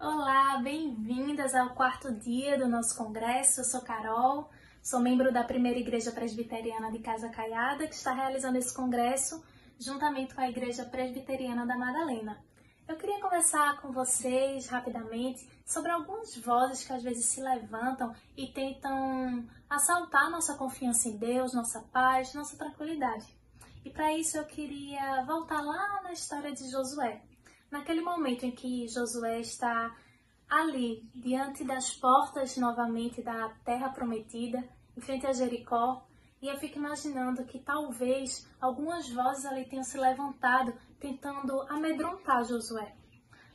Olá, bem-vindas ao quarto dia do nosso congresso. Eu sou Carol, sou membro da primeira Igreja Presbiteriana de Casa Caiada, que está realizando esse congresso juntamente com a Igreja Presbiteriana da Madalena. Eu queria conversar com vocês rapidamente sobre algumas vozes que às vezes se levantam e tentam assaltar nossa confiança em Deus, nossa paz, nossa tranquilidade. E para isso eu queria voltar lá na história de Josué. Naquele momento em que Josué está ali, diante das portas novamente da terra prometida, em frente a Jericó, e eu fico imaginando que talvez algumas vozes ali tenham se levantado tentando amedrontar Josué.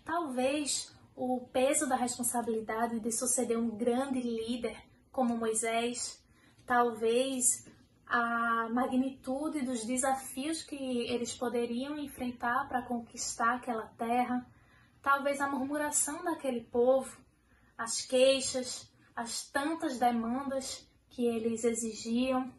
Talvez o peso da responsabilidade de suceder um grande líder como Moisés, talvez a magnitude dos desafios que eles poderiam enfrentar para conquistar aquela terra, talvez a murmuração daquele povo, as queixas, as tantas demandas que eles exigiam,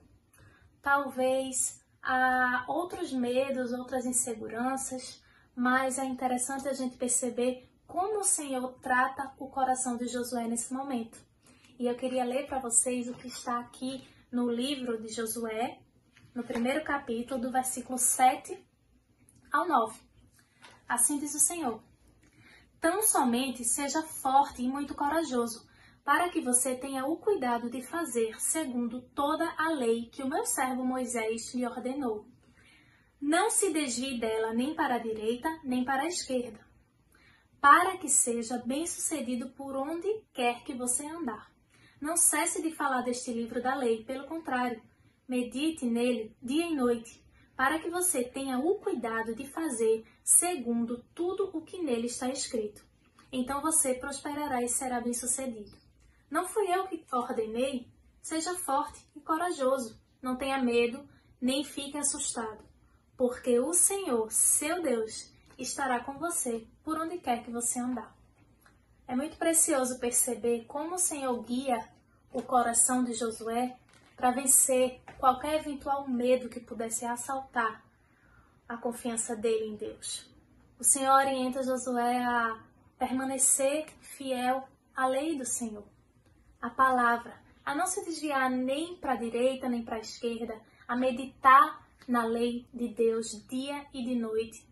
talvez há outros medos, outras inseguranças, mas é interessante a gente perceber como o Senhor trata o coração de Josué nesse momento. E eu queria ler para vocês o que está aqui no livro de Josué, no primeiro capítulo, do versículo 7 ao 9. Assim diz o Senhor: Tão somente seja forte e muito corajoso para que você tenha o cuidado de fazer segundo toda a lei que o meu servo Moisés lhe ordenou. Não se desvie dela nem para a direita, nem para a esquerda, para que seja bem-sucedido por onde quer que você andar. Não cesse de falar deste livro da lei, pelo contrário, medite nele dia e noite, para que você tenha o cuidado de fazer segundo tudo o que nele está escrito. Então você prosperará e será bem-sucedido. Não fui eu que ordenei? Seja forte e corajoso. Não tenha medo, nem fique assustado, porque o Senhor, seu Deus, estará com você por onde quer que você andar. É muito precioso perceber como o Senhor guia o coração de Josué para vencer qualquer eventual medo que pudesse assaltar a confiança dele em Deus. O Senhor orienta Josué a permanecer fiel à lei do Senhor a palavra, a não se desviar nem para a direita nem para a esquerda, a meditar na lei de Deus dia e de noite,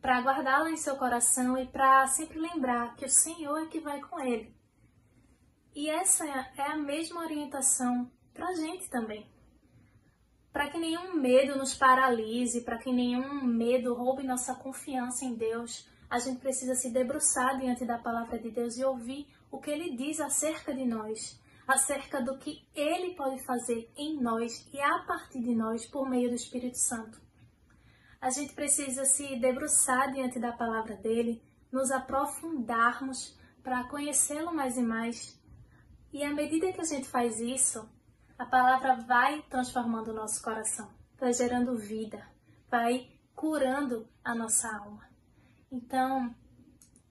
para guardá-la em seu coração e para sempre lembrar que o Senhor é que vai com ele. E essa é a mesma orientação para a gente também. Para que nenhum medo nos paralise, para que nenhum medo roube nossa confiança em Deus, a gente precisa se debruçar diante da palavra de Deus e ouvir o que ele diz acerca de nós, acerca do que ele pode fazer em nós e a partir de nós por meio do Espírito Santo. A gente precisa se debruçar diante da palavra dele, nos aprofundarmos para conhecê-lo mais e mais. E à medida que a gente faz isso, a palavra vai transformando o nosso coração, vai gerando vida, vai curando a nossa alma. Então,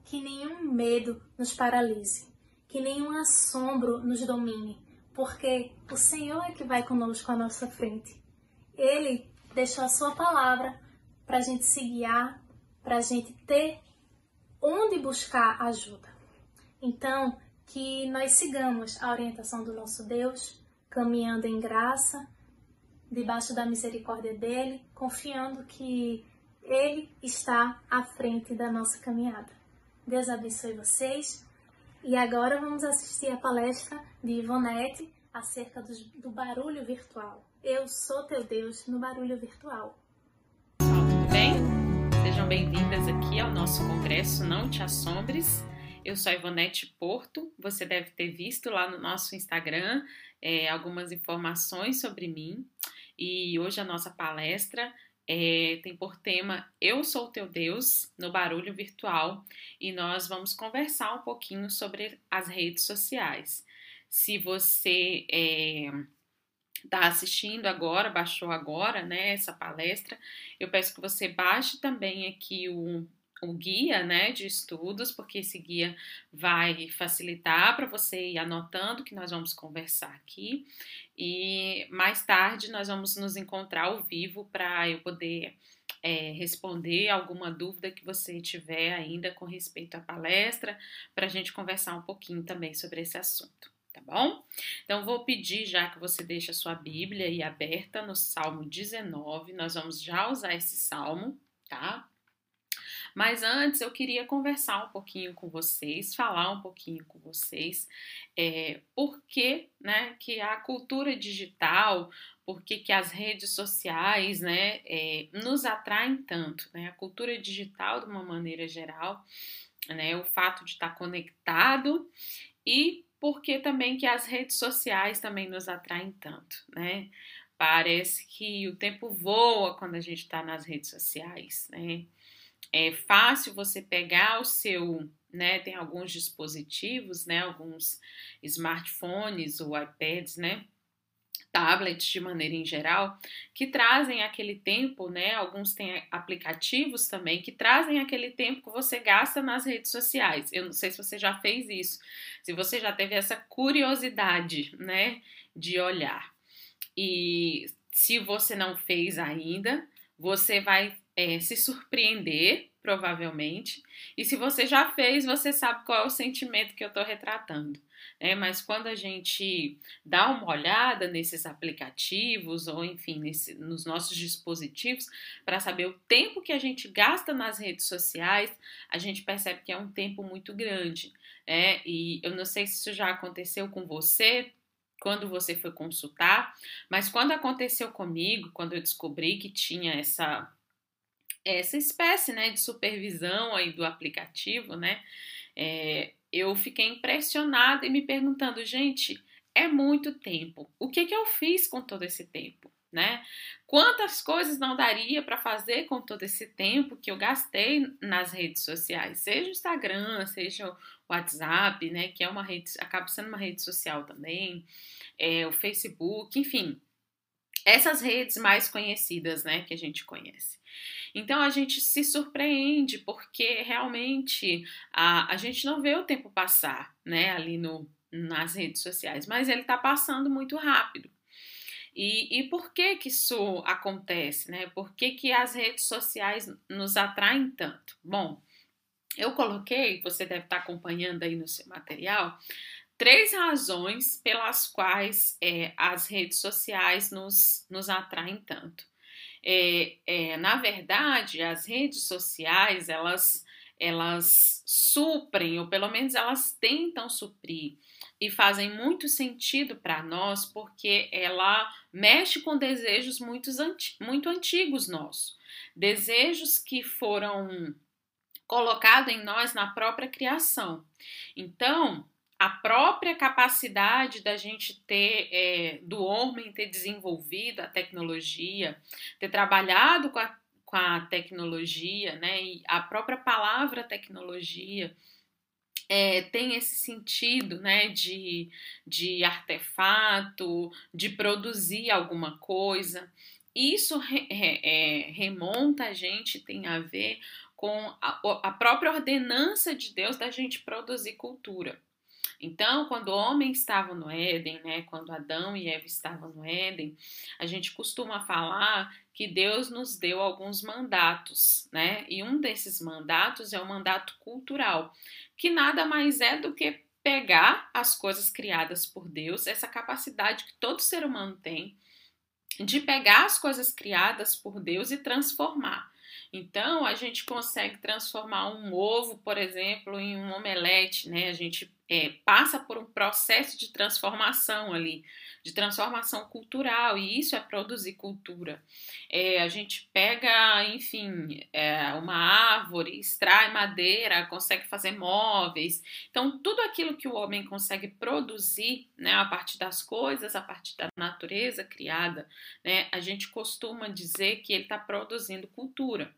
que nenhum medo nos paralise, que nenhum assombro nos domine, porque o Senhor é que vai conosco à nossa frente. Ele deixou a sua palavra para a gente se guiar, para a gente ter onde buscar ajuda. Então, que nós sigamos a orientação do nosso Deus, caminhando em graça, debaixo da misericórdia dele, confiando que ele está à frente da nossa caminhada. Deus abençoe vocês. E agora vamos assistir a palestra de Ivonete acerca do, do barulho virtual. Eu sou teu Deus no barulho virtual. Tudo bem? Sejam bem-vindas aqui ao nosso congresso Não Te Assombres. Eu sou a Ivonete Porto. Você deve ter visto lá no nosso Instagram é, algumas informações sobre mim. E hoje a nossa palestra é, tem por tema Eu Sou Teu Deus no Barulho Virtual e nós vamos conversar um pouquinho sobre as redes sociais. Se você está é, assistindo agora, baixou agora né, essa palestra, eu peço que você baixe também aqui o, o guia né, de estudos, porque esse guia vai facilitar para você ir anotando que nós vamos conversar aqui. E mais tarde nós vamos nos encontrar ao vivo para eu poder é, responder alguma dúvida que você tiver ainda com respeito à palestra, para a gente conversar um pouquinho também sobre esse assunto, tá bom? Então, vou pedir já que você deixe a sua Bíblia aí aberta no Salmo 19, nós vamos já usar esse salmo, tá? Mas antes eu queria conversar um pouquinho com vocês, falar um pouquinho com vocês, é, por que, né, que a cultura digital, por que, que as redes sociais, né, é, nos atraem tanto, né? A cultura digital, de uma maneira geral, né, o fato de estar conectado e porque também que as redes sociais também nos atraem tanto, né? Parece que o tempo voa quando a gente está nas redes sociais, né? É fácil você pegar o seu, né, tem alguns dispositivos, né, alguns smartphones ou iPads, né, tablets de maneira em geral, que trazem aquele tempo, né? Alguns têm aplicativos também que trazem aquele tempo que você gasta nas redes sociais. Eu não sei se você já fez isso, se você já teve essa curiosidade, né, de olhar. E se você não fez ainda, você vai é, se surpreender, provavelmente. E se você já fez, você sabe qual é o sentimento que eu estou retratando. Né? Mas quando a gente dá uma olhada nesses aplicativos, ou enfim, nesse, nos nossos dispositivos, para saber o tempo que a gente gasta nas redes sociais, a gente percebe que é um tempo muito grande. Né? E eu não sei se isso já aconteceu com você, quando você foi consultar, mas quando aconteceu comigo, quando eu descobri que tinha essa essa espécie né, de supervisão aí do aplicativo, né? É, eu fiquei impressionada e me perguntando, gente, é muito tempo. O que, que eu fiz com todo esse tempo? Né? Quantas coisas não daria para fazer com todo esse tempo que eu gastei nas redes sociais, seja o Instagram, seja o WhatsApp, né, que é uma rede, acaba sendo uma rede social também, é, o Facebook, enfim, essas redes mais conhecidas, né, que a gente conhece. Então a gente se surpreende porque realmente a, a gente não vê o tempo passar, né, ali no, nas redes sociais, mas ele está passando muito rápido. E, e por que que isso acontece, né? Por que, que as redes sociais nos atraem tanto? Bom, eu coloquei, você deve estar acompanhando aí no seu material, três razões pelas quais é, as redes sociais nos, nos atraem tanto. É, é, na verdade, as redes sociais, elas, elas suprem, ou pelo menos elas tentam suprir, e fazem muito sentido para nós, porque ela mexe com desejos muito, muito antigos nossos. Desejos que foram colocados em nós na própria criação. Então, a própria capacidade da gente ter, é, do homem ter desenvolvido a tecnologia, ter trabalhado com a, com a tecnologia, né, e a própria palavra tecnologia. É, tem esse sentido né, de, de artefato, de produzir alguma coisa. Isso re, é, remonta a gente, tem a ver com a, a própria ordenança de Deus da gente produzir cultura. Então, quando o homem estava no Éden, né, quando Adão e Eva estavam no Éden, a gente costuma falar que Deus nos deu alguns mandatos, né? E um desses mandatos é o mandato cultural, que nada mais é do que pegar as coisas criadas por Deus, essa capacidade que todo ser humano tem de pegar as coisas criadas por Deus e transformar. Então, a gente consegue transformar um ovo, por exemplo, em um omelete, né? A gente é, passa por um processo de transformação ali, de transformação cultural, e isso é produzir cultura. É, a gente pega, enfim, é, uma árvore, extrai madeira, consegue fazer móveis. Então, tudo aquilo que o homem consegue produzir, né, a partir das coisas, a partir da natureza criada, né, a gente costuma dizer que ele está produzindo cultura.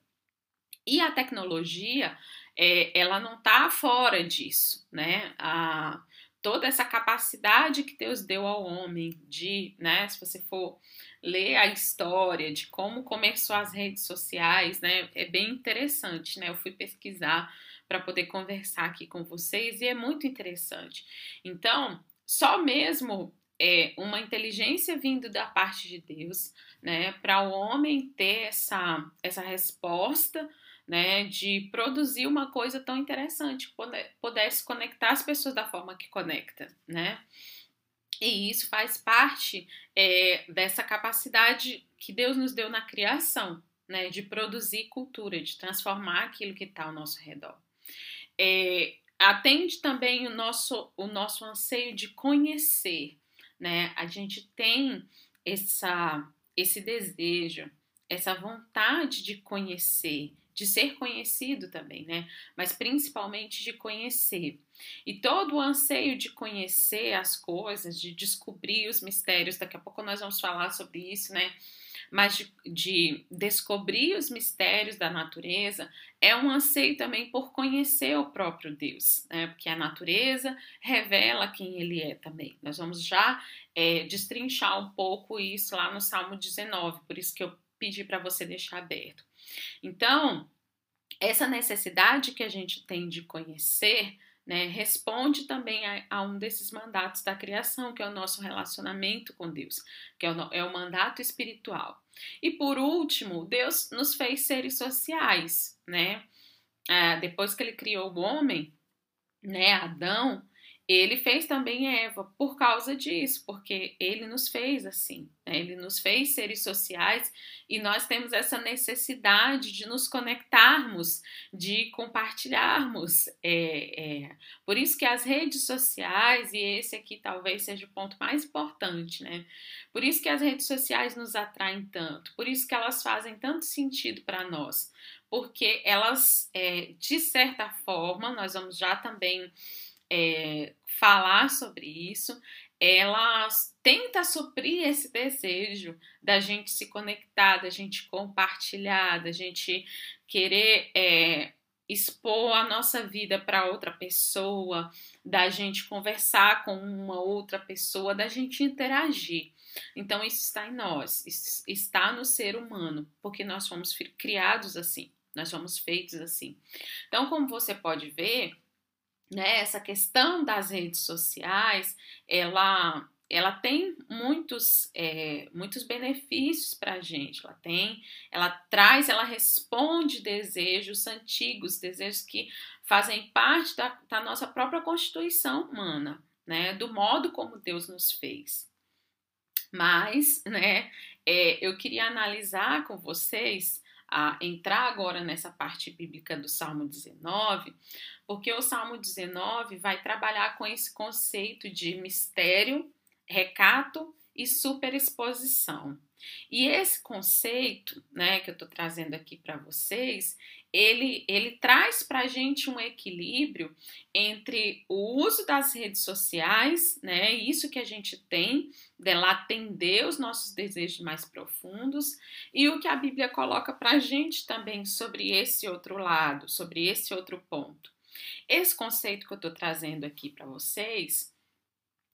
E a tecnologia, é, ela não está fora disso, né? A, toda essa capacidade que Deus deu ao homem de, né? Se você for ler a história de como começou as redes sociais, né? É bem interessante, né? Eu fui pesquisar para poder conversar aqui com vocês e é muito interessante. Então, só mesmo é uma inteligência vindo da parte de Deus, né, para o homem ter essa, essa resposta, né, de produzir uma coisa tão interessante, que pudesse conectar as pessoas da forma que conecta, né. E isso faz parte é, dessa capacidade que Deus nos deu na criação, né, de produzir cultura, de transformar aquilo que está ao nosso redor. É, atende também o nosso, o nosso anseio de conhecer, né? A gente tem essa, esse desejo, essa vontade de conhecer, de ser conhecido também, né? Mas principalmente de conhecer. E todo o anseio de conhecer as coisas, de descobrir os mistérios, daqui a pouco nós vamos falar sobre isso, né? mas de, de, descobrir os mistérios da natureza, é um anseio também por conhecer o próprio Deus, né? porque a natureza revela quem ele é também. Nós vamos já é, destrinchar um pouco isso lá no Salmo 19, por isso que eu pedi para você deixar aberto. Então, essa necessidade que a gente tem de conhecer né, responde também a, a, um desses mandatos da criação, que é o nosso relacionamento com Deus, que é o, é o mandato espiritual. E por último, Deus nos fez seres sociais, né? Ah, depois que ele criou o homem, né, Adão, ele fez também Eva por causa disso, porque ele nos fez assim, né? ele nos fez seres sociais e nós temos essa necessidade de nos conectarmos, de compartilharmos. É, é. Por isso que as redes sociais, e esse aqui talvez seja o ponto mais importante, né? Por isso que as redes sociais nos atraem tanto, por isso que elas fazem tanto sentido para nós, porque elas, é, de certa forma, nós vamos já também é, falar sobre isso, ela tenta suprir esse desejo da gente se conectar, da gente compartilhar, da gente querer é, expor a nossa vida para outra pessoa, da gente conversar com uma outra pessoa, da gente interagir. Então, isso está em nós, está no ser humano, porque nós fomos criados assim, nós somos feitos assim. Então, como você pode ver, né, essa questão das redes sociais, ela, ela tem muitos, é, muitos benefícios para a gente. Ela tem, ela traz, ela responde desejos antigos, desejos que fazem parte da, da nossa própria constituição humana, né, do modo como Deus nos fez. Mas, né, é, eu queria analisar com vocês a entrar agora nessa parte bíblica do Salmo 19, porque o Salmo 19 vai trabalhar com esse conceito de mistério, recato e superexposição. E esse conceito, né, que eu estou trazendo aqui para vocês, ele, ele traz para a gente um equilíbrio entre o uso das redes sociais, né, isso que a gente tem, dela atender os nossos desejos mais profundos, e o que a Bíblia coloca para a gente também sobre esse outro lado, sobre esse outro ponto. Esse conceito que eu estou trazendo aqui para vocês,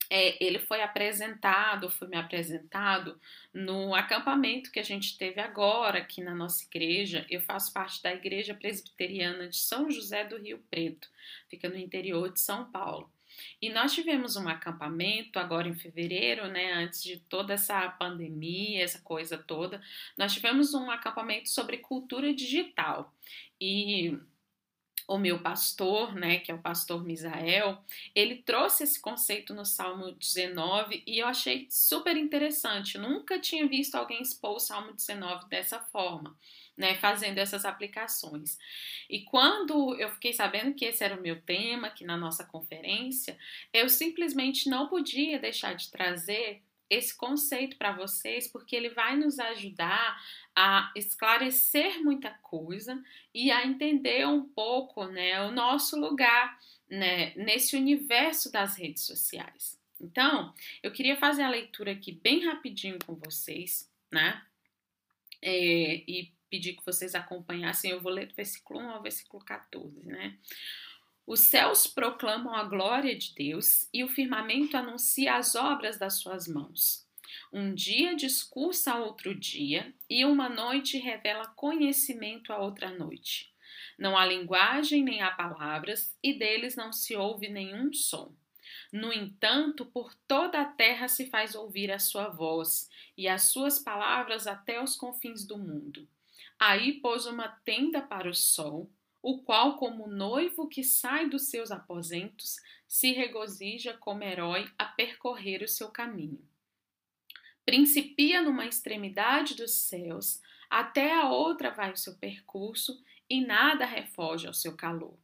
é, ele foi apresentado, foi me apresentado no acampamento que a gente teve agora aqui na nossa igreja. Eu faço parte da Igreja Presbiteriana de São José do Rio Preto, fica no interior de São Paulo. E nós tivemos um acampamento agora em fevereiro, né, antes de toda essa pandemia, essa coisa toda. Nós tivemos um acampamento sobre cultura digital. E o meu pastor, né, que é o pastor Misael, ele trouxe esse conceito no Salmo 19 e eu achei super interessante. Nunca tinha visto alguém expor o Salmo 19 dessa forma, né, fazendo essas aplicações. E quando eu fiquei sabendo que esse era o meu tema aqui na nossa conferência, eu simplesmente não podia deixar de trazer esse conceito para vocês, porque ele vai nos ajudar a esclarecer muita coisa e a entender um pouco né, o nosso lugar né, nesse universo das redes sociais. Então, eu queria fazer a leitura aqui bem rapidinho com vocês, né? É, e pedir que vocês acompanhassem. Eu vou ler do versículo 1 ao versículo 14, né? Os céus proclamam a glória de Deus e o firmamento anuncia as obras das suas mãos. Um dia discursa a outro dia e uma noite revela conhecimento a outra noite. Não há linguagem nem há palavras e deles não se ouve nenhum som. No entanto, por toda a terra se faz ouvir a sua voz, e as suas palavras até os confins do mundo. Aí pôs uma tenda para o sol, o qual, como noivo que sai dos seus aposentos, se regozija como herói a percorrer o seu caminho. Principia numa extremidade dos céus, até a outra vai o seu percurso, e nada refoge ao seu calor.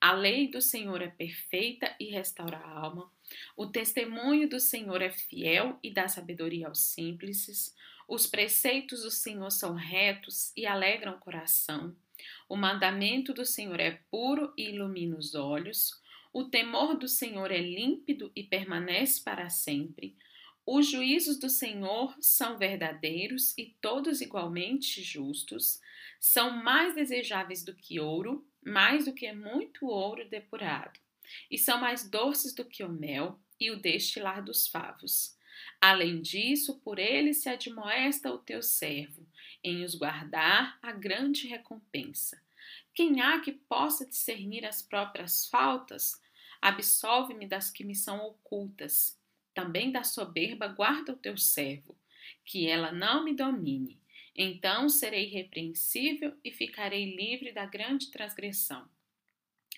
A lei do Senhor é perfeita e restaura a alma. O testemunho do Senhor é fiel e dá sabedoria aos simples. Os preceitos do Senhor são retos e alegram o coração. O mandamento do Senhor é puro e ilumina os olhos. O temor do Senhor é límpido e permanece para sempre. Os juízos do Senhor são verdadeiros e todos igualmente justos. São mais desejáveis do que ouro, mais do que muito ouro depurado. E são mais doces do que o mel e o destilar dos favos. Além disso, por ele se admoesta o teu servo, em os guardar a grande recompensa. Quem há que possa discernir as próprias faltas? Absolve-me das que me são ocultas. Também da soberba guarda o teu servo, que ela não me domine. Então serei repreensível e ficarei livre da grande transgressão.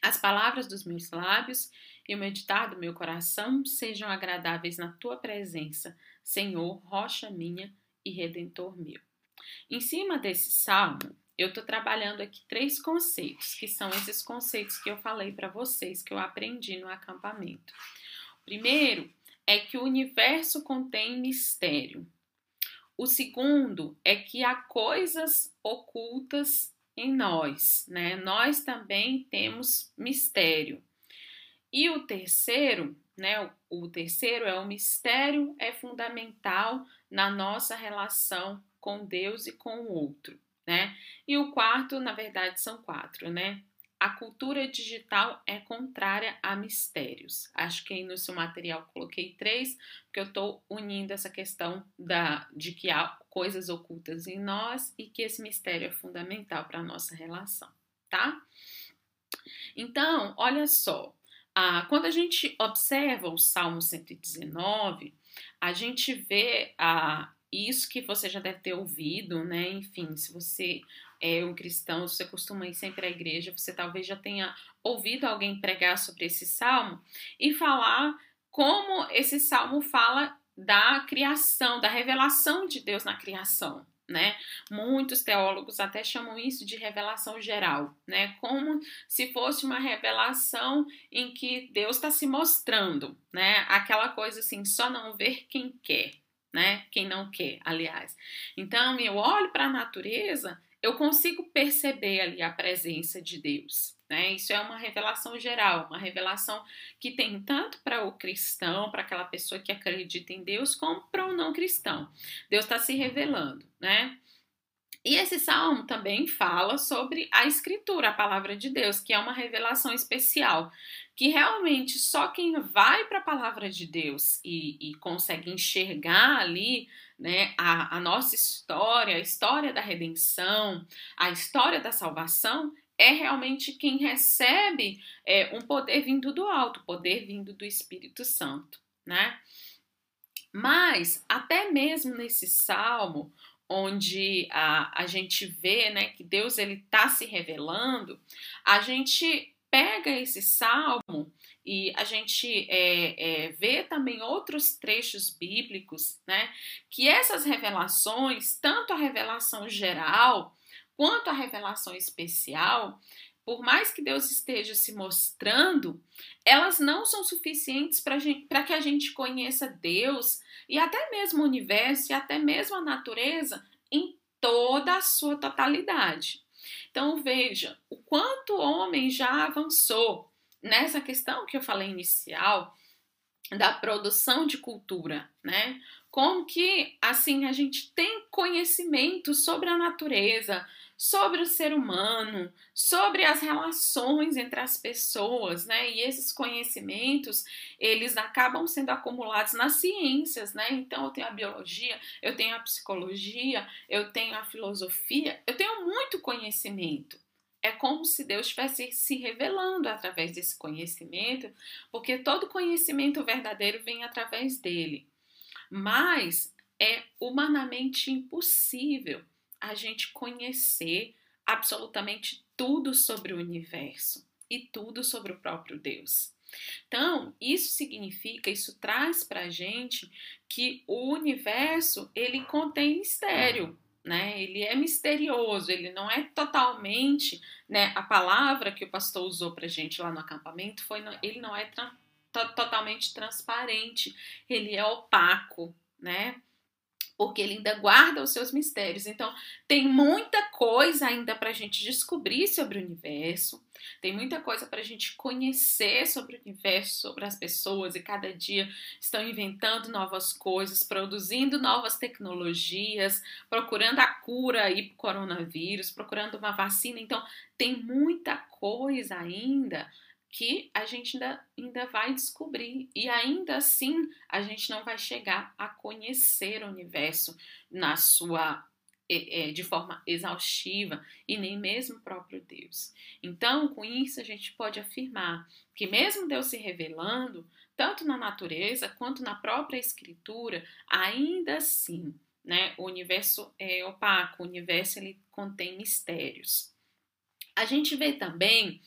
As palavras dos meus lábios e o meditar do meu coração sejam agradáveis na tua presença, Senhor, rocha minha e redentor meu. Em cima desse salmo, eu estou trabalhando aqui três conceitos, que são esses conceitos que eu falei para vocês, que eu aprendi no acampamento. O primeiro é que o universo contém mistério. O segundo é que há coisas ocultas em nós, né? Nós também temos mistério. E o terceiro, né? O terceiro é o mistério é fundamental na nossa relação com Deus e com o outro, né? E o quarto, na verdade, são quatro, né? A cultura digital é contrária a mistérios. Acho que aí no seu material coloquei três, porque eu estou unindo essa questão da, de que há coisas ocultas em nós e que esse mistério é fundamental para a nossa relação, tá? Então, olha só, ah, quando a gente observa o Salmo 119, a gente vê ah, isso que você já deve ter ouvido, né? Enfim, se você é um cristão, se você costuma ir sempre à igreja, você talvez já tenha ouvido alguém pregar sobre esse salmo e falar como esse salmo fala da criação, da revelação de Deus na criação. Né? Muitos teólogos até chamam isso de revelação geral, né? Como se fosse uma revelação em que Deus está se mostrando, né? Aquela coisa assim, só não ver quem quer, né? Quem não quer, aliás. Então, eu olho para a natureza, eu consigo perceber ali a presença de Deus. Né? Isso é uma revelação geral, uma revelação que tem tanto para o cristão, para aquela pessoa que acredita em Deus, como para o não cristão. Deus está se revelando, né? E esse salmo também fala sobre a escritura, a palavra de Deus, que é uma revelação especial, que realmente só quem vai para a palavra de Deus e, e, consegue enxergar ali né, a, a nossa história, a história da redenção, a história da salvação, é realmente quem recebe é, um poder vindo do alto, poder vindo do Espírito Santo, né? Mas até mesmo nesse salmo, onde a, a gente vê né, que Deus ele está se revelando, a gente pega esse salmo e a gente é, é, vê também outros trechos bíblicos, né, que essas revelações, tanto a revelação geral quanto a revelação especial, por mais que Deus esteja se mostrando, elas não são suficientes para que a gente conheça Deus e até mesmo o universo e até mesmo a natureza em toda a sua totalidade. Então veja o quanto o homem já avançou nessa questão que eu falei inicial da produção de cultura, né? Como que assim a gente tem conhecimento sobre a natureza, sobre o ser humano, sobre as relações entre as pessoas, né? E esses conhecimentos, eles acabam sendo acumulados nas ciências, né? Então eu tenho a biologia, eu tenho a psicologia, eu tenho a filosofia, eu tenho muito conhecimento. é como se Deus estivesse se revelando através desse conhecimento, porque todo conhecimento verdadeiro vem através dele. Mas é humanamente impossível a gente conhecer absolutamente tudo sobre o universo e tudo sobre o próprio Deus. Então, isso significa, isso traz para a gente que o universo ele contém mistério, né? Ele é misterioso, ele não é totalmente, né? A palavra que o pastor usou para a gente lá no acampamento foi, ele não é tra totalmente transparente, ele é opaco, né? Porque ele ainda guarda os seus mistérios. Então, tem muita coisa ainda para a gente descobrir sobre o universo, tem muita coisa para a gente conhecer sobre o universo, sobre as pessoas, e cada dia estão inventando novas coisas, produzindo novas tecnologias, procurando a cura aí para o coronavírus, procurando uma vacina. Então, tem muita coisa ainda que a gente ainda, ainda vai descobrir e ainda assim a gente não vai chegar a conhecer o universo na sua é, de forma exaustiva e nem mesmo o próprio Deus. Então, com isso, a gente pode afirmar que, mesmo Deus se revelando, tanto na natureza quanto na própria Escritura, ainda assim, né, o universo é opaco, o universo ele contém mistérios. A gente vê também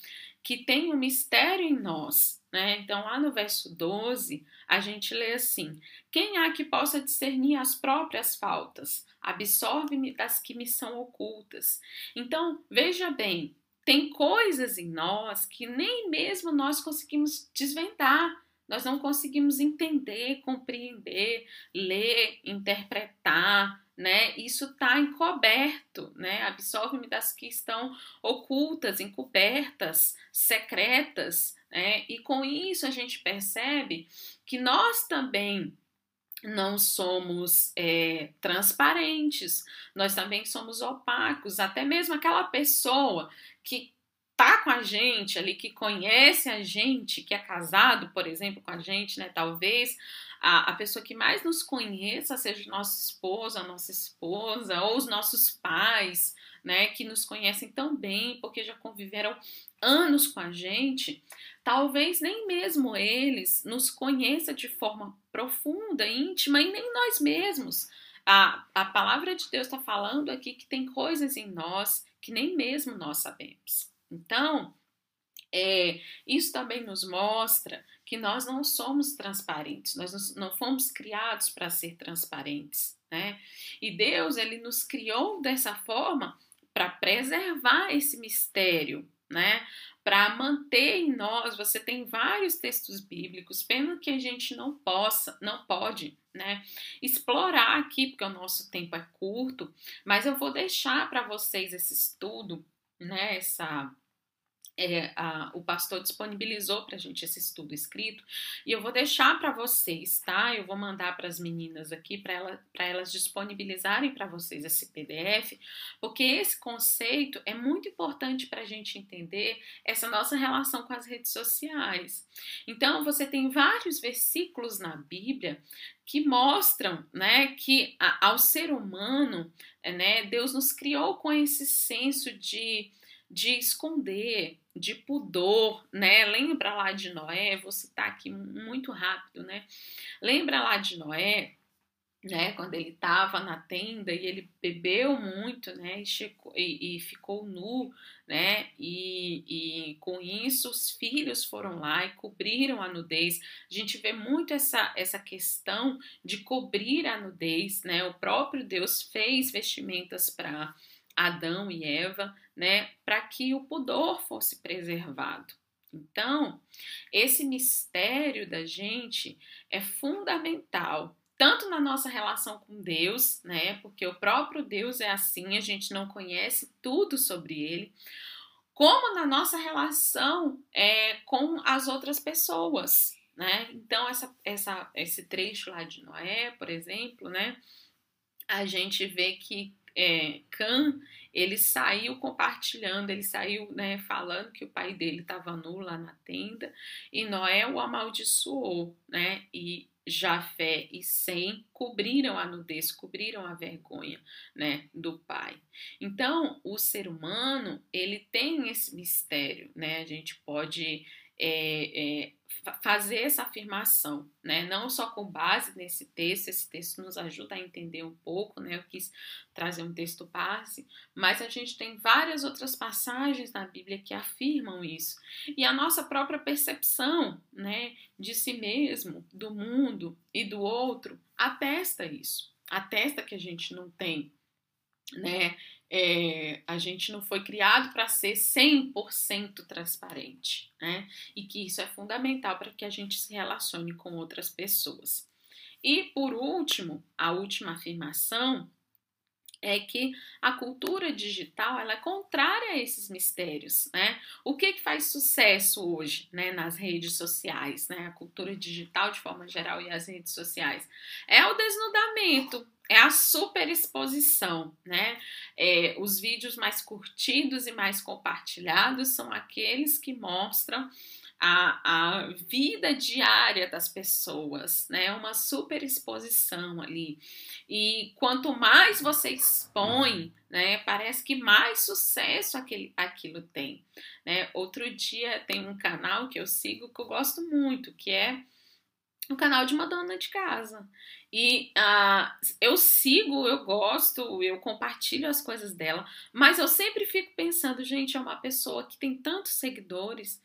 que tem um mistério em nós. Né? Então, lá no verso 12, a gente lê assim: Quem há que possa discernir as próprias faltas? Absorve-me das que me são ocultas. Então, veja bem, tem coisas em nós que nem mesmo nós conseguimos desvendar. Nós não conseguimos entender, compreender, ler, interpretar, né? Isso está encoberto, né? Absorve-me das que estão ocultas, encobertas, secretas, né? E com isso a gente percebe que nós também não somos é, transparentes, nós também somos opacos, até mesmo aquela pessoa que tá com a gente ali, que conhece a gente, que é casado, por exemplo, com a gente, né? Talvez a, a pessoa que mais nos conheça seja nosso esposo, a nossa esposa, ou os nossos pais, né, que nos conhecem tão bem porque já conviveram anos com a gente, talvez nem mesmo eles nos conheçam de forma profunda, íntima e nem nós mesmos. A, a palavra de Deus está falando aqui que tem coisas em nós que nem mesmo nós sabemos. Então, é, isso também nos mostra que nós não somos transparentes, nós não fomos criados para ser transparentes, né? E Deus, ele nos criou dessa forma para preservar esse mistério, né? Para manter em nós, você tem vários textos bíblicos, pena que a gente não possa, não pode, né, explorar aqui, porque o nosso tempo é curto, mas eu vou deixar para vocês esse estudo, né, essa é, a, o pastor disponibilizou para a gente esse estudo escrito e eu vou deixar para vocês, tá? Eu vou mandar para as meninas aqui para ela, elas disponibilizarem para vocês esse PDF, porque esse conceito é muito importante para a gente entender essa nossa relação com as redes sociais. Então, você tem vários versículos na Bíblia que mostram, né, que a, ao ser humano, né, Deus nos criou com esse senso de de esconder, de pudor, né? Lembra lá de Noé, vou citar aqui muito rápido, né? Lembra lá de Noé, né? Quando ele estava na tenda e ele bebeu muito, né? E, checou, e, e ficou nu, né? E, e, com isso os filhos foram lá e cobriram a nudez. A gente vê muito essa, essa questão de cobrir a nudez, né? O próprio Deus fez vestimentas para Adão e Eva, né, para que o pudor fosse preservado. Então, esse mistério da gente é fundamental, tanto na nossa relação com Deus, né, porque o próprio Deus é assim, a gente não conhece tudo sobre ele, como na nossa relação é, com as outras pessoas, né? Então, essa, essa, esse trecho lá de Noé, por exemplo, né, a gente vê que é, Can, ele saiu compartilhando, ele saiu né, falando que o pai dele estava nu lá na tenda, e Noé o amaldiçoou, né? E Jafé e Sem cobriram a nudez, cobriram a vergonha, né, do pai. Então, o ser humano, ele tem esse mistério, né? A gente pode é, é, fazer essa afirmação, né? Não só com base nesse texto, esse texto nos ajuda a entender um pouco, né? Eu quis trazer um texto base, mas a gente tem várias outras passagens na Bíblia que afirmam isso. E a nossa própria percepção, né, de si mesmo, do mundo e do outro, atesta isso. Atesta que a gente não tem, né, é, a gente não foi criado para ser 100% transparente, né? E que isso é fundamental para que a gente se relacione com outras pessoas. E por último, a última afirmação é que a cultura digital ela é contrária a esses mistérios, né? O que, que faz sucesso hoje, né, nas redes sociais, né? A cultura digital de forma geral e as redes sociais é o desnudamento, é a superexposição, né? É, os vídeos mais curtidos e mais compartilhados são aqueles que mostram a, a vida diária das pessoas, né? Uma superexposição ali. E quanto mais você expõe, né? Parece que mais sucesso aquele, aquilo tem. Né? Outro dia tem um canal que eu sigo que eu gosto muito, que é o canal de uma dona de casa. E uh, eu sigo, eu gosto, eu compartilho as coisas dela, mas eu sempre fico pensando, gente, é uma pessoa que tem tantos seguidores.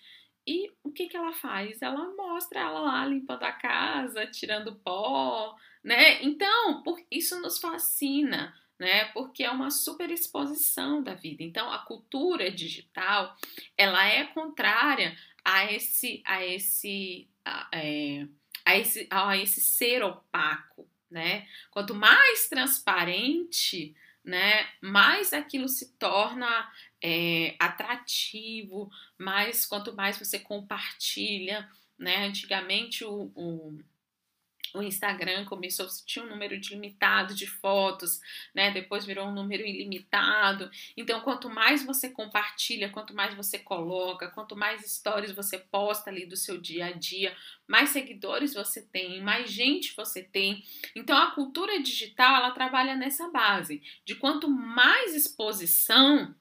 E o que, que ela faz? Ela mostra ela lá limpando a casa, tirando pó, né? Então, por, isso nos fascina, né? Porque é uma super exposição da vida. Então, a cultura digital, ela é contrária a esse, a esse, a, é, a esse, a esse ser opaco, né? Quanto mais transparente, né, mais aquilo se torna é, atrativo, mais quanto mais você compartilha, né? Antigamente o, o o Instagram começou, tinha um número limitado de fotos, né? Depois virou um número ilimitado. Então, quanto mais você compartilha, quanto mais você coloca, quanto mais stories você posta ali do seu dia a dia, mais seguidores você tem, mais gente você tem. Então, a cultura digital, ela trabalha nessa base de quanto mais exposição,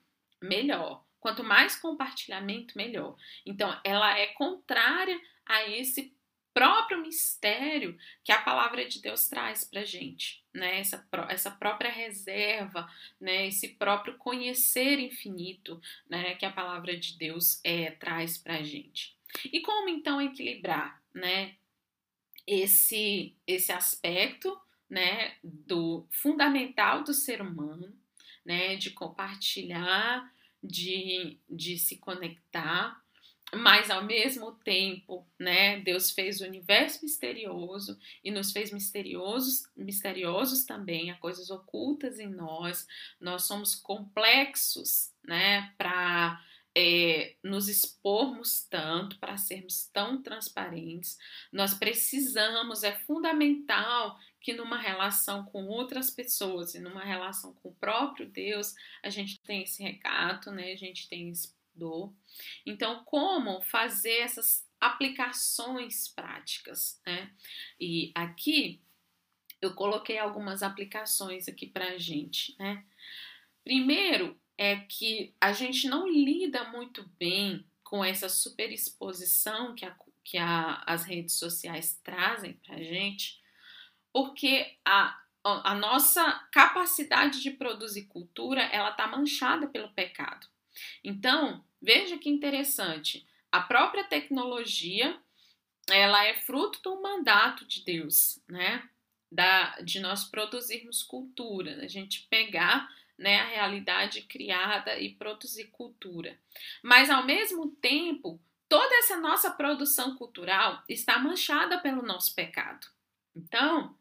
melhor. Quanto mais compartilhamento, melhor. Então, ela é contrária a esse próprio mistério que a palavra de Deus traz para gente, né? Essa, essa própria reserva, né? Esse próprio conhecer infinito, né? Que a palavra de Deus é, traz para gente. E como então equilibrar, né? Esse esse aspecto, né? Do fundamental do ser humano, né? De compartilhar, de, de se conectar mas ao mesmo tempo, né, Deus fez o universo misterioso e nos fez misteriosos, misteriosos também, há coisas ocultas em nós. Nós somos complexos, né, para é, nos expormos tanto, para sermos tão transparentes. Nós precisamos, é fundamental que numa relação com outras pessoas e numa relação com o próprio Deus, a gente tem esse recato, né? A gente tem esse dor. Então, como fazer essas aplicações práticas, né? E aqui eu coloquei algumas aplicações aqui para a gente, né? Primeiro é que a gente não lida muito bem com essa superexposição que, a, que a, as redes sociais trazem para gente, porque a, a nossa capacidade de produzir cultura ela está manchada pelo pecado. Então, veja que interessante. A própria tecnologia, ela é fruto do mandato de Deus, né? Da, de nós produzirmos cultura, a gente pegar né, a realidade criada e produzir cultura. Mas, ao mesmo tempo, toda essa nossa produção cultural está manchada pelo nosso pecado. Então,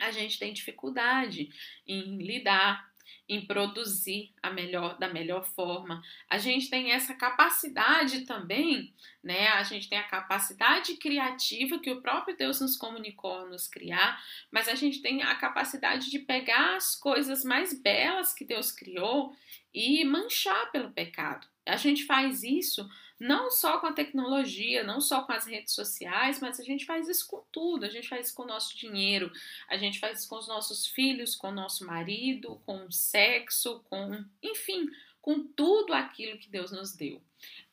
a gente tem dificuldade em lidar em produzir a melhor da melhor forma. A gente tem essa capacidade também, né? A gente tem a capacidade criativa que o próprio Deus nos comunicou nos criar, mas a gente tem a capacidade de pegar as coisas mais belas que Deus criou e manchar pelo pecado. A gente faz isso não só com a tecnologia, não só com as redes sociais, mas a gente faz isso com tudo. A gente faz isso com o nosso dinheiro, a gente faz isso com os nossos filhos, com o nosso marido, com o sexo, com, enfim, com tudo aquilo que Deus nos deu.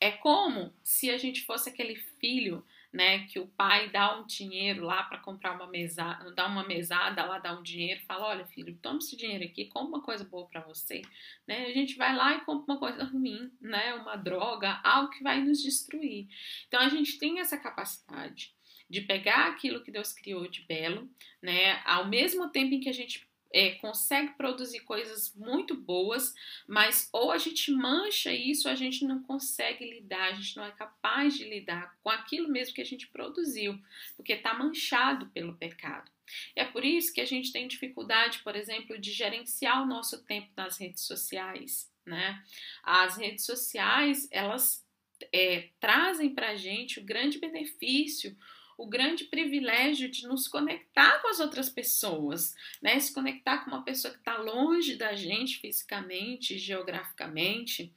É como se a gente fosse aquele filho né, que o pai dá um dinheiro lá para comprar uma mesada, dá uma mesada lá, dá um dinheiro, fala, olha filho, toma esse dinheiro aqui, compra uma coisa boa para você, né? A gente vai lá e compra uma coisa ruim, né? Uma droga, algo que vai nos destruir. Então a gente tem essa capacidade de pegar aquilo que Deus criou de belo, né? Ao mesmo tempo em que a gente é, consegue produzir coisas muito boas, mas ou a gente mancha isso, a gente não consegue lidar, a gente não é capaz de lidar com aquilo mesmo que a gente produziu, porque está manchado pelo pecado. É por isso que a gente tem dificuldade, por exemplo, de gerenciar o nosso tempo nas redes sociais, né? As redes sociais, elas é, trazem para a gente o grande benefício, o grande privilégio de nos conectar com as outras pessoas, né? Se conectar com uma pessoa que está longe da gente fisicamente, geograficamente.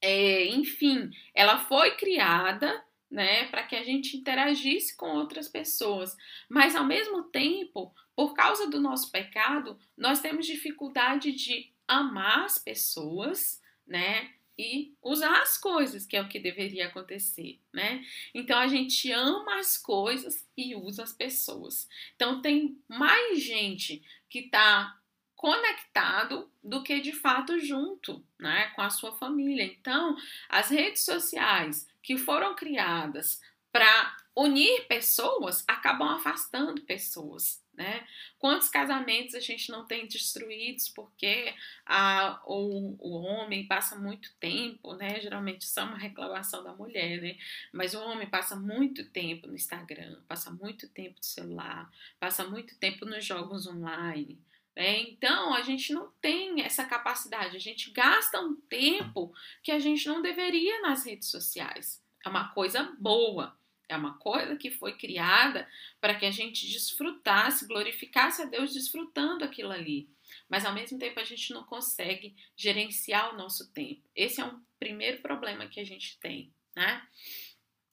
É, enfim, ela foi criada né, para que a gente interagisse com outras pessoas. Mas ao mesmo tempo, por causa do nosso pecado, nós temos dificuldade de amar as pessoas, né? E usar as coisas, que é o que deveria acontecer, né? Então a gente ama as coisas e usa as pessoas. Então tem mais gente que está conectado do que de fato junto, né, com a sua família. Então, as redes sociais que foram criadas para unir pessoas acabam afastando pessoas né? Quantos casamentos a gente não tem destruídos porque a, o, homem passa muito tempo, né? Geralmente isso é uma reclamação da mulher, né? Mas o homem passa muito tempo no Instagram, passa muito tempo no celular, passa muito tempo nos jogos online. Né? Então a gente não tem essa capacidade, a gente gasta um tempo que a gente não deveria nas redes sociais. É uma coisa boa, é uma coisa que foi criada para que a gente desfrutasse, glorificasse a Deus desfrutando aquilo ali. Mas ao mesmo tempo a gente não consegue gerenciar o nosso tempo. Esse é um primeiro problema que a gente tem, né?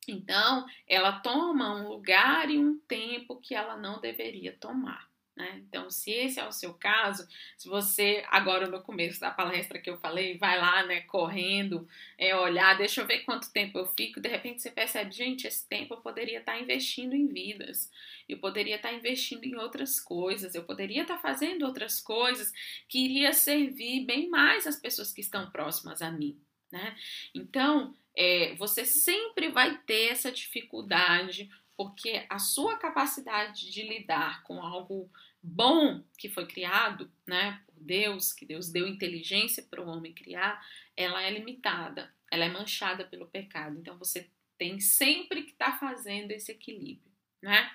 Então, ela toma um lugar e um tempo que ela não deveria tomar. Né? Então, se esse é o seu caso, se você, agora no começo da palestra que eu falei, vai lá, né, correndo, é, olhar, deixa eu ver quanto tempo eu fico, de repente você percebe, gente, esse tempo eu poderia estar investindo em vidas, eu poderia estar investindo em outras coisas, eu poderia estar fazendo outras coisas que iria servir bem mais as pessoas que estão próximas a mim. Né? Então, é, você sempre vai ter essa dificuldade porque a sua capacidade de lidar com algo bom que foi criado, né, por Deus, que Deus deu inteligência para o homem criar, ela é limitada, ela é manchada pelo pecado. Então você tem sempre que estar tá fazendo esse equilíbrio, né?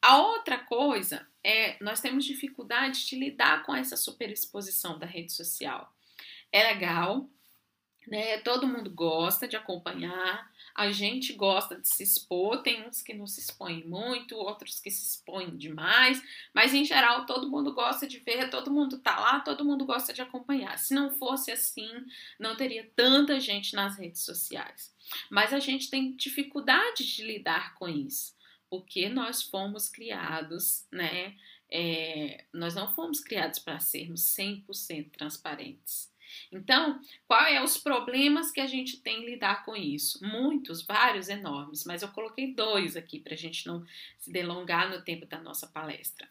A outra coisa é nós temos dificuldade de lidar com essa superexposição da rede social. É legal, né? Todo mundo gosta de acompanhar, a gente gosta de se expor, tem uns que não se expõem muito, outros que se expõem demais, mas em geral todo mundo gosta de ver, todo mundo tá lá, todo mundo gosta de acompanhar. Se não fosse assim, não teria tanta gente nas redes sociais. Mas a gente tem dificuldade de lidar com isso, porque nós fomos criados, né? É, nós não fomos criados para sermos 100% transparentes. Então, quais é os problemas que a gente tem em lidar com isso? Muitos, vários, enormes, mas eu coloquei dois aqui para a gente não se delongar no tempo da nossa palestra.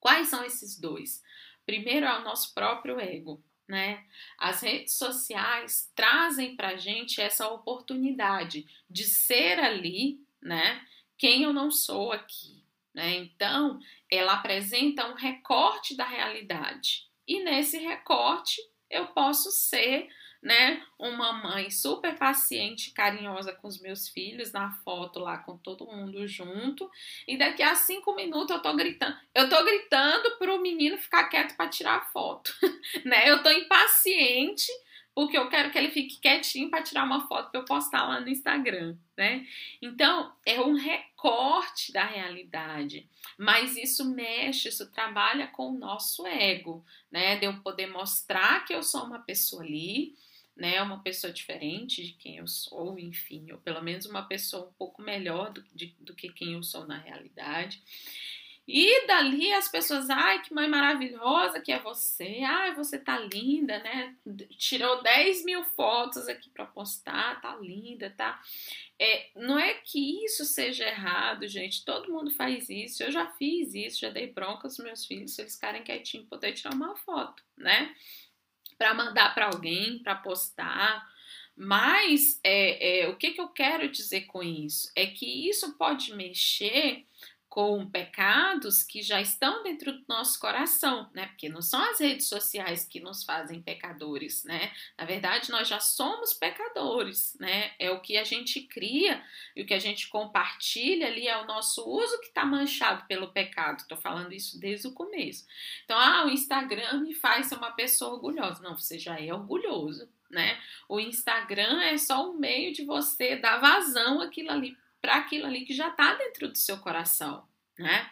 Quais são esses dois? Primeiro é o nosso próprio ego, né? As redes sociais trazem para a gente essa oportunidade de ser ali, né? Quem eu não sou aqui, né? Então, ela apresenta um recorte da realidade. E nesse recorte eu posso ser né, uma mãe super paciente, carinhosa com os meus filhos, na foto lá com todo mundo junto, e daqui a cinco minutos eu tô gritando, eu tô gritando pro menino ficar quieto para tirar a foto, né? Eu tô impaciente porque eu quero que ele fique quietinho para tirar uma foto para eu postar lá no Instagram, né? Então, é um recorte da realidade, mas isso mexe, isso trabalha com o nosso ego, né? De eu poder mostrar que eu sou uma pessoa ali, né, uma pessoa diferente de quem eu sou, enfim, ou pelo menos uma pessoa um pouco melhor do, de, do que quem eu sou na realidade. E dali as pessoas, ai, que mãe maravilhosa que é você, ai, você tá linda, né? Tirou 10 mil fotos aqui para postar, tá linda, tá? É, não é que isso seja errado, gente. Todo mundo faz isso. Eu já fiz isso, já dei bronca aos meus filhos se eles ficarem quietinhos poder tirar uma foto, né? Para mandar para alguém, para postar. Mas é, é, o que, que eu quero dizer com isso? É que isso pode mexer com pecados que já estão dentro do nosso coração, né? Porque não são as redes sociais que nos fazem pecadores, né? Na verdade, nós já somos pecadores, né? É o que a gente cria e o que a gente compartilha ali é o nosso uso que está manchado pelo pecado. Estou falando isso desde o começo. Então, ah, o Instagram me faz ser uma pessoa orgulhosa. Não, você já é orgulhoso, né? O Instagram é só um meio de você dar vazão àquilo ali para aquilo ali que já está dentro do seu coração, né?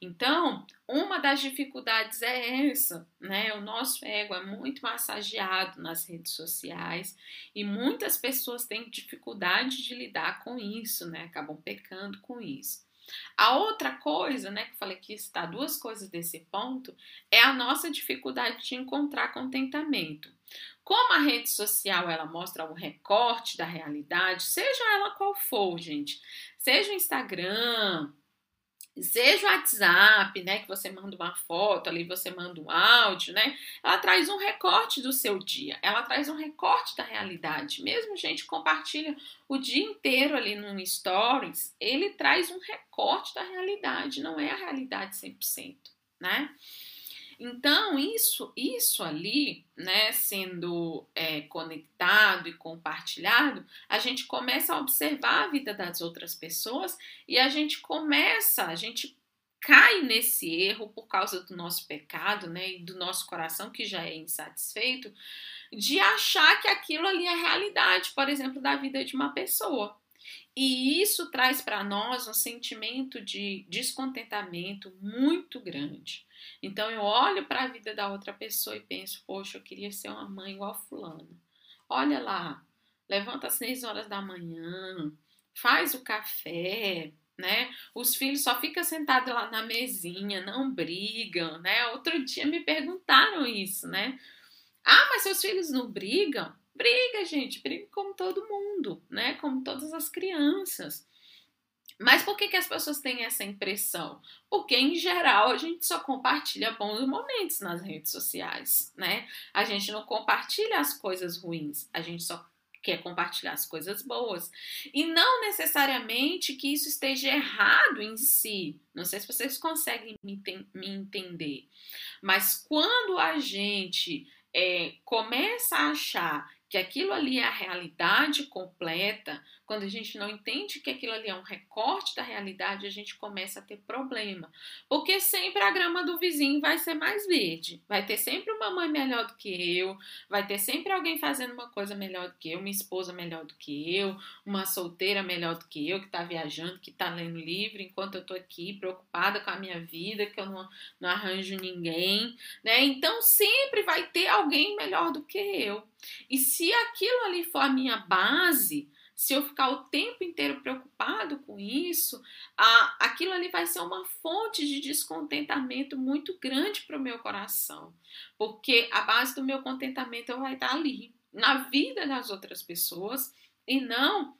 Então, uma das dificuldades é essa, né? O nosso ego é muito massageado nas redes sociais e muitas pessoas têm dificuldade de lidar com isso, né? Acabam pecando com isso. A outra coisa, né, que eu falei que está duas coisas desse ponto, é a nossa dificuldade de encontrar contentamento. Como a rede social ela mostra um recorte da realidade, seja ela qual for, gente, seja o Instagram, seja o WhatsApp, né, que você manda uma foto ali, você manda um áudio, né, ela traz um recorte do seu dia, ela traz um recorte da realidade. Mesmo gente compartilha o dia inteiro ali no stories, ele traz um recorte da realidade, não é a realidade 100%, né? Então, isso, isso ali, né, sendo é, conectado e compartilhado, a gente começa a observar a vida das outras pessoas e a gente começa, a gente cai nesse erro por causa do nosso pecado, né, e do nosso coração que já é insatisfeito, de achar que aquilo ali é realidade, por exemplo, da vida de uma pessoa. E isso traz para nós um sentimento de descontentamento muito grande. Então eu olho para a vida da outra pessoa e penso, poxa, eu queria ser uma mãe igual a fulana. Olha lá, levanta às seis horas da manhã, faz o café, né? Os filhos só ficam sentados lá na mesinha, não brigam, né? Outro dia me perguntaram isso, né? Ah, mas seus filhos não brigam? Briga, gente, briga como todo mundo, né? Como todas as crianças. Mas por que, que as pessoas têm essa impressão? Porque, em geral, a gente só compartilha bons momentos nas redes sociais, né? A gente não compartilha as coisas ruins, a gente só quer compartilhar as coisas boas. E não necessariamente que isso esteja errado em si. Não sei se vocês conseguem me, me entender. Mas quando a gente é, começa a achar que aquilo ali é a realidade completa, quando a gente não entende que aquilo ali é um recorte da realidade, a gente começa a ter problema. Porque sempre a grama do vizinho vai ser mais verde. Vai ter sempre uma mãe melhor do que eu, vai ter sempre alguém fazendo uma coisa melhor do que eu, uma esposa melhor do que eu, uma solteira melhor do que eu, que está viajando, que está lendo livro, enquanto eu estou aqui preocupada com a minha vida, que eu não, não arranjo ninguém, né? Então sempre vai ter alguém melhor do que eu. E se aquilo ali for a minha base, se eu ficar o tempo inteiro preocupado com isso, a, aquilo ali vai ser uma fonte de descontentamento muito grande para o meu coração. Porque a base do meu contentamento vai estar ali, na vida das outras pessoas e não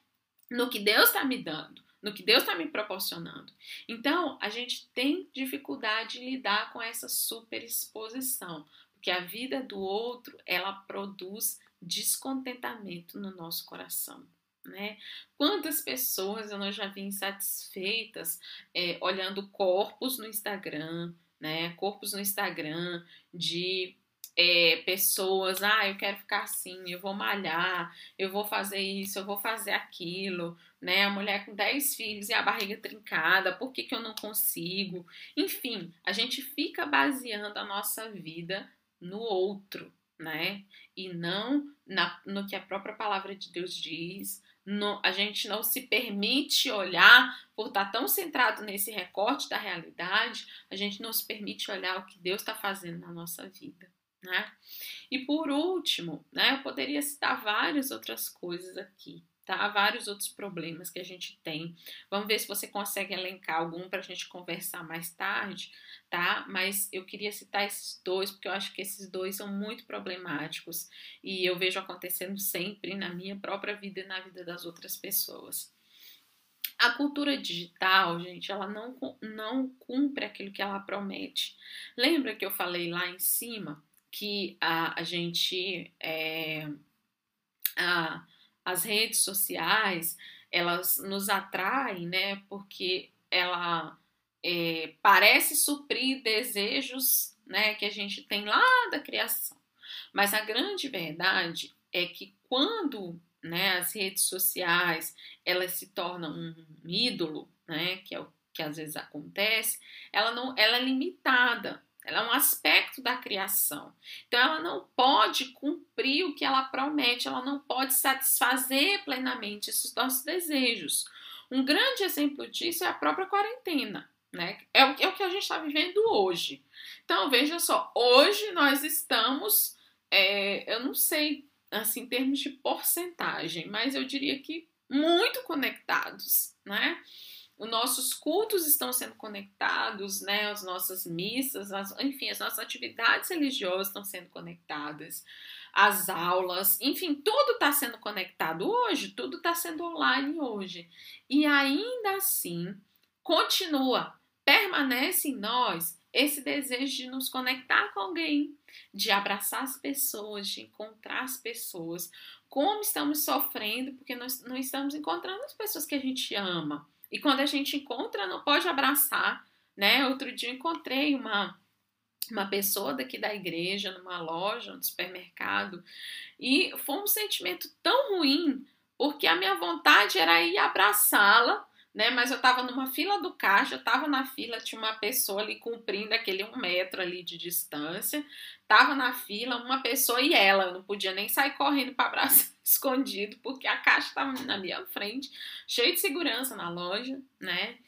no que Deus está me dando, no que Deus está me proporcionando. Então, a gente tem dificuldade em lidar com essa superexposição, porque a vida do outro ela produz descontentamento no nosso coração né? Quantas pessoas eu já vi insatisfeitas é, olhando corpos no Instagram, né? Corpos no Instagram de é, pessoas, ah, eu quero ficar assim, eu vou malhar, eu vou fazer isso, eu vou fazer aquilo, né? A mulher com 10 filhos e a barriga trincada, por que, que eu não consigo? Enfim, a gente fica baseando a nossa vida no outro, né? E não na, no que a própria palavra de Deus diz, no, a gente não se permite olhar por estar tão centrado nesse recorte da realidade, a gente não se permite olhar o que Deus está fazendo na nossa vida. Né? E por último, né, eu poderia citar várias outras coisas aqui, tá? Vários outros problemas que a gente tem. Vamos ver se você consegue elencar algum para a gente conversar mais tarde, tá? Mas eu queria citar esses dois, porque eu acho que esses dois são muito problemáticos e eu vejo acontecendo sempre na minha própria vida e na vida das outras pessoas. A cultura digital, gente, ela não, não cumpre aquilo que ela promete. Lembra que eu falei lá em cima que a, a gente. É, a, as redes sociais elas nos atraem, né? Porque ela é, parece suprir desejos, né? Que a gente tem lá da criação. Mas a grande verdade é que quando né, as redes sociais elas se tornam um ídolo, né, que é o que às vezes acontece, ela não, ela é limitada, ela é um aspecto da criação. Então ela não pode cumprir o que ela promete, ela não pode satisfazer plenamente esses nossos desejos. Um grande exemplo disso é a própria quarentena. Né? É, o, é o que a gente está vivendo hoje. Então, veja só, hoje nós estamos, é, eu não sei assim, em termos de porcentagem, mas eu diria que muito conectados, né? Os nossos cultos estão sendo conectados, né? As nossas missas, as, enfim, as nossas atividades religiosas estão sendo conectadas, as aulas, enfim, tudo está sendo conectado hoje, tudo está sendo online hoje. E ainda assim, continua, permanece em nós esse desejo de nos conectar com alguém, de abraçar as pessoas, de encontrar as pessoas. Como estamos sofrendo porque nós não estamos encontrando as pessoas que a gente ama. E quando a gente encontra, não pode abraçar, né? Outro dia encontrei uma uma pessoa daqui da igreja numa loja, no supermercado, e foi um sentimento tão ruim, porque a minha vontade era ir abraçá-la, né? Mas eu tava numa fila do caixa, eu tava na fila, tinha uma pessoa ali cumprindo aquele um metro ali de distância, tava na fila, uma pessoa e ela, eu não podia nem sair correndo para abraço escondido, porque a caixa tava na minha frente, cheio de segurança na loja, né?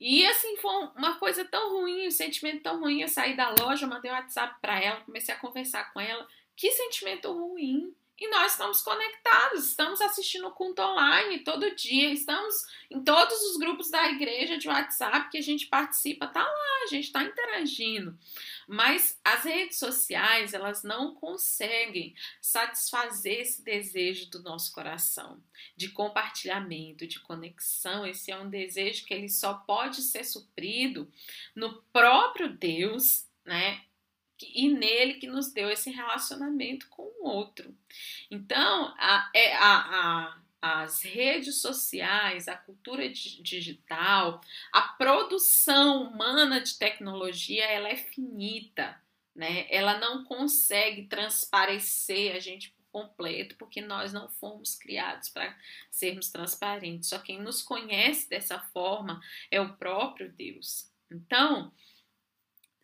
E assim, foi uma coisa tão ruim, um sentimento tão ruim. Eu saí da loja, mandei um WhatsApp para ela, comecei a conversar com ela. Que sentimento ruim e nós estamos conectados, estamos assistindo o culto online todo dia, estamos em todos os grupos da igreja de WhatsApp que a gente participa, tá lá, a gente está interagindo. Mas as redes sociais, elas não conseguem satisfazer esse desejo do nosso coração de compartilhamento, de conexão. Esse é um desejo que ele só pode ser suprido no próprio Deus, né? E nele que nos deu esse relacionamento com o outro. Então, a, é, a, a, as redes sociais, a cultura digital, a produção humana de tecnologia, ela é finita, né? Ela não consegue transparecer a gente por completo, porque nós não fomos criados para sermos transparentes. Só quem nos conhece dessa forma é o próprio Deus. Então,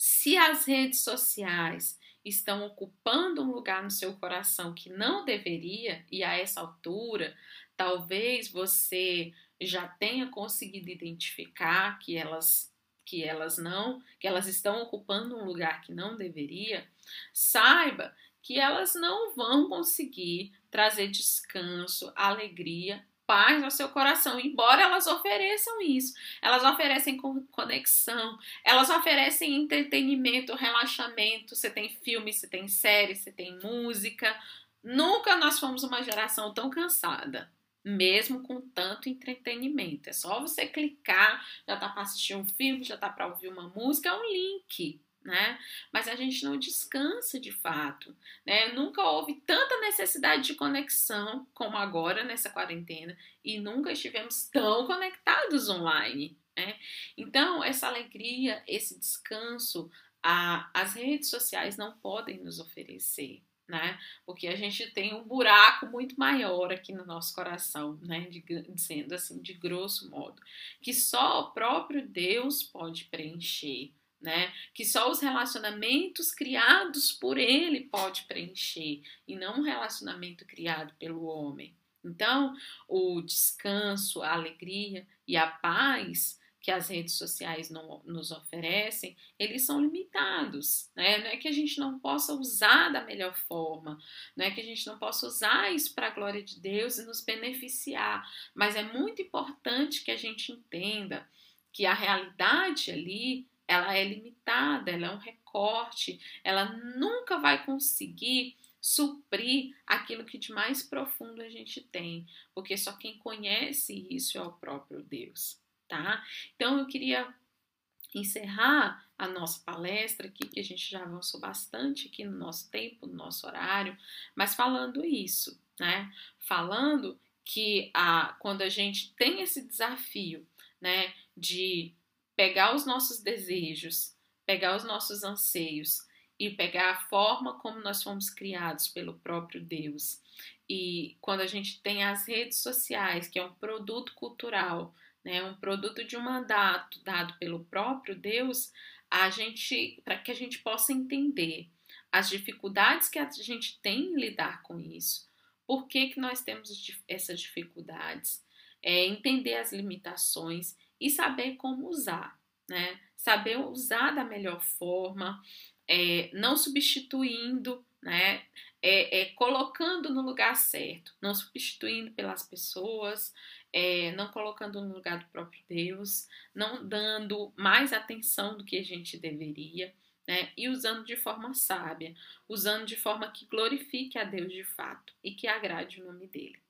se as redes sociais estão ocupando um lugar no seu coração que não deveria, e a essa altura, talvez você já tenha conseguido identificar que elas que elas não, que elas estão ocupando um lugar que não deveria, saiba que elas não vão conseguir trazer descanso, alegria paz ao seu coração, embora elas ofereçam isso. Elas oferecem conexão, elas oferecem entretenimento, relaxamento. Você tem filme, você tem série, você tem música. Nunca nós fomos uma geração tão cansada, mesmo com tanto entretenimento. É só você clicar, já tá para assistir um filme, já tá para ouvir uma música, é um link né? Mas a gente não descansa de fato, né? Nunca houve tanta necessidade de conexão como agora nessa quarentena e nunca estivemos tão conectados online, né? Então, essa alegria, esse descanso, a, as redes sociais não podem nos oferecer, né? Porque a gente tem um buraco muito maior aqui no nosso coração, né? Dizendo assim, de grosso modo, que só o próprio Deus pode preencher né? Que só os relacionamentos criados por ele pode preencher e não um relacionamento criado pelo homem. Então, o descanso, a alegria e a paz que as redes sociais não, nos oferecem, eles são limitados, né? Não é que a gente não possa usar da melhor forma, não é que a gente não possa usar isso para a glória de Deus e nos beneficiar, mas é muito importante que a gente entenda que a realidade ali, ela é limitada, ela é um recorte, ela nunca vai conseguir suprir aquilo que de mais profundo a gente tem, porque só quem conhece isso é o próprio Deus tá? Então eu queria encerrar a nossa palestra aqui, que a gente já avançou bastante aqui no nosso tempo, no nosso horário, mas falando isso, né? Falando que a, quando a gente tem esse desafio, né, de pegar os nossos desejos, pegar os nossos anseios e pegar a forma como nós fomos criados pelo próprio Deus. E quando a gente tem as redes sociais, que é um produto cultural, né, um produto de um mandato dado pelo próprio Deus, a gente, para que a gente possa entender as dificuldades que a gente tem em lidar com isso, por que, que nós temos essas dificuldades, é, entender as limitações e saber como usar, né? Saber usar da melhor forma, é, não substituindo, né? É, é, colocando no lugar certo, não substituindo pelas pessoas, é, não colocando no lugar do próprio Deus, não dando mais atenção do que a gente deveria, né? E usando de forma sábia, usando de forma que glorifique a Deus de fato e que agrade o nome dele.